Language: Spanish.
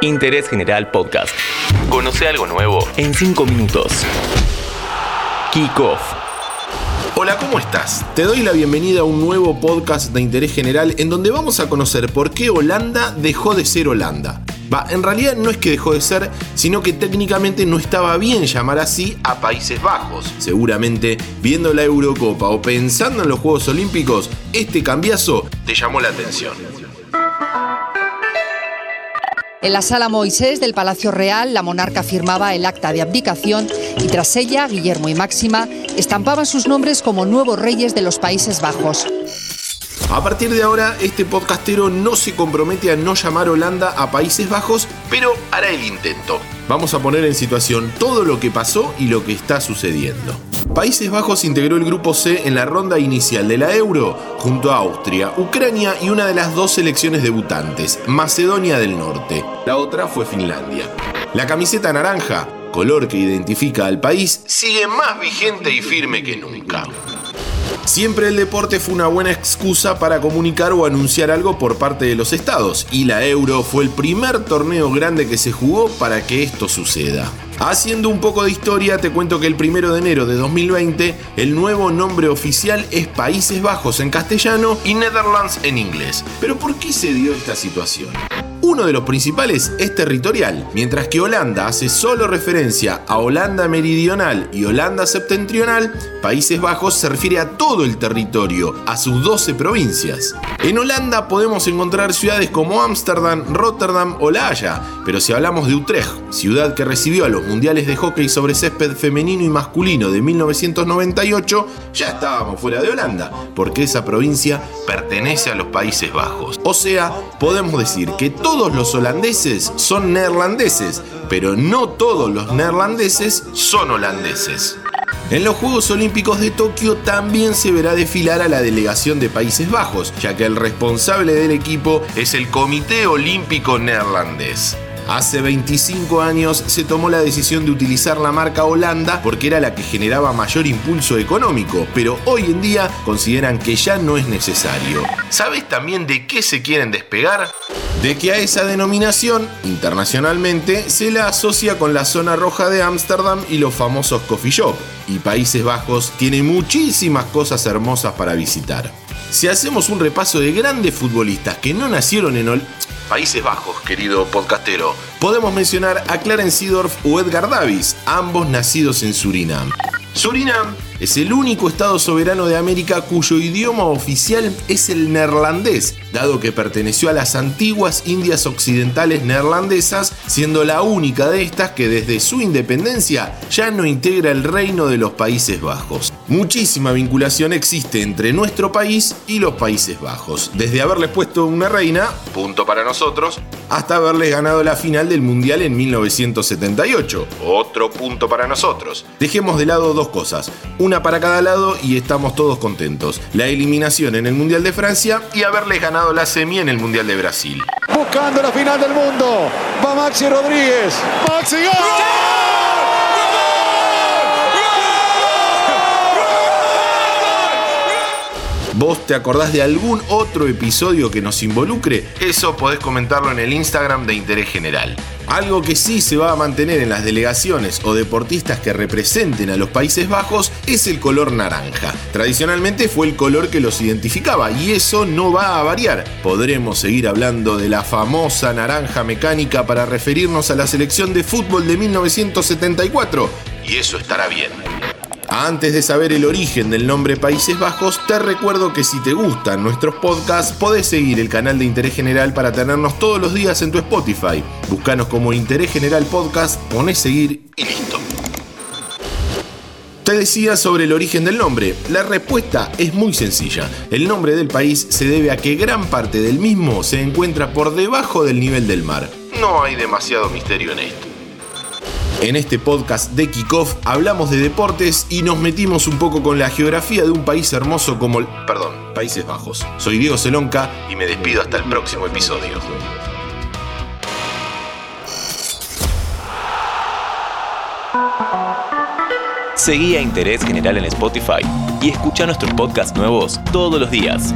Interés General Podcast. Conoce algo nuevo en 5 minutos. Kick Off. Hola, ¿cómo estás? Te doy la bienvenida a un nuevo podcast de interés general en donde vamos a conocer por qué Holanda dejó de ser Holanda. Va, en realidad no es que dejó de ser, sino que técnicamente no estaba bien llamar así a Países Bajos. Seguramente, viendo la Eurocopa o pensando en los Juegos Olímpicos, este cambiazo te llamó la atención. En la sala Moisés del Palacio Real, la monarca firmaba el acta de abdicación y tras ella, Guillermo y Máxima estampaban sus nombres como nuevos reyes de los Países Bajos. A partir de ahora, este podcastero no se compromete a no llamar Holanda a Países Bajos, pero hará el intento. Vamos a poner en situación todo lo que pasó y lo que está sucediendo. Países Bajos integró el grupo C en la ronda inicial de la Euro junto a Austria, Ucrania y una de las dos selecciones debutantes, Macedonia del Norte. La otra fue Finlandia. La camiseta naranja, color que identifica al país, sigue más vigente y firme que nunca. Siempre el deporte fue una buena excusa para comunicar o anunciar algo por parte de los estados, y la Euro fue el primer torneo grande que se jugó para que esto suceda. Haciendo un poco de historia, te cuento que el primero de enero de 2020, el nuevo nombre oficial es Países Bajos en castellano y Netherlands en inglés. Pero ¿por qué se dio esta situación? Uno de los principales es territorial, mientras que Holanda hace solo referencia a Holanda Meridional y Holanda Septentrional, Países Bajos se refiere a todo el territorio, a sus 12 provincias. En Holanda podemos encontrar ciudades como Ámsterdam, Rotterdam o La Haya, pero si hablamos de Utrecht, ciudad que recibió a los mundiales de hockey sobre césped femenino y masculino de 1998, ya estábamos fuera de Holanda, porque esa provincia pertenece a los Países Bajos. O sea, podemos decir que todos los holandeses son neerlandeses, pero no todos los neerlandeses son holandeses. En los Juegos Olímpicos de Tokio también se verá desfilar a la delegación de Países Bajos, ya que el responsable del equipo es el Comité Olímpico Neerlandés. Hace 25 años se tomó la decisión de utilizar la marca Holanda porque era la que generaba mayor impulso económico, pero hoy en día consideran que ya no es necesario. ¿Sabes también de qué se quieren despegar? De que a esa denominación, internacionalmente, se la asocia con la zona roja de Ámsterdam y los famosos coffee shop. Y Países Bajos tiene muchísimas cosas hermosas para visitar. Si hacemos un repaso de grandes futbolistas que no nacieron en Holanda, Países Bajos, querido podcastero. Podemos mencionar a Clarence Seedorf o Edgar Davis, ambos nacidos en Surinam. Surinam es el único estado soberano de América cuyo idioma oficial es el neerlandés, dado que perteneció a las antiguas Indias Occidentales neerlandesas, siendo la única de estas que desde su independencia ya no integra el reino de los Países Bajos. Muchísima vinculación existe entre nuestro país y los Países Bajos, desde haberles puesto una reina, punto para nosotros, hasta haberles ganado la final del Mundial en 1978, otro punto para nosotros. Dejemos de lado dos cosas, para cada lado y estamos todos contentos. La eliminación en el Mundial de Francia y haberles ganado la semi en el Mundial de Brasil. Buscando la final del mundo, va Maxi Rodríguez. Maxi ¡Gol! ¿Vos te acordás de algún otro episodio que nos involucre? Eso podés comentarlo en el Instagram de Interés General. Algo que sí se va a mantener en las delegaciones o deportistas que representen a los Países Bajos es el color naranja. Tradicionalmente fue el color que los identificaba y eso no va a variar. Podremos seguir hablando de la famosa naranja mecánica para referirnos a la selección de fútbol de 1974 y eso estará bien. Antes de saber el origen del nombre Países Bajos, te recuerdo que si te gustan nuestros podcasts, podés seguir el canal de Interés General para tenernos todos los días en tu Spotify. Búscanos como Interés General Podcast, ponés seguir y listo. Te decía sobre el origen del nombre. La respuesta es muy sencilla. El nombre del país se debe a que gran parte del mismo se encuentra por debajo del nivel del mar. No hay demasiado misterio en esto. En este podcast de Kickoff hablamos de deportes y nos metimos un poco con la geografía de un país hermoso como el... Perdón, Países Bajos. Soy Diego Celonca y me despido hasta el próximo episodio. Seguí a Interés General en Spotify y escucha nuestros podcasts nuevos todos los días.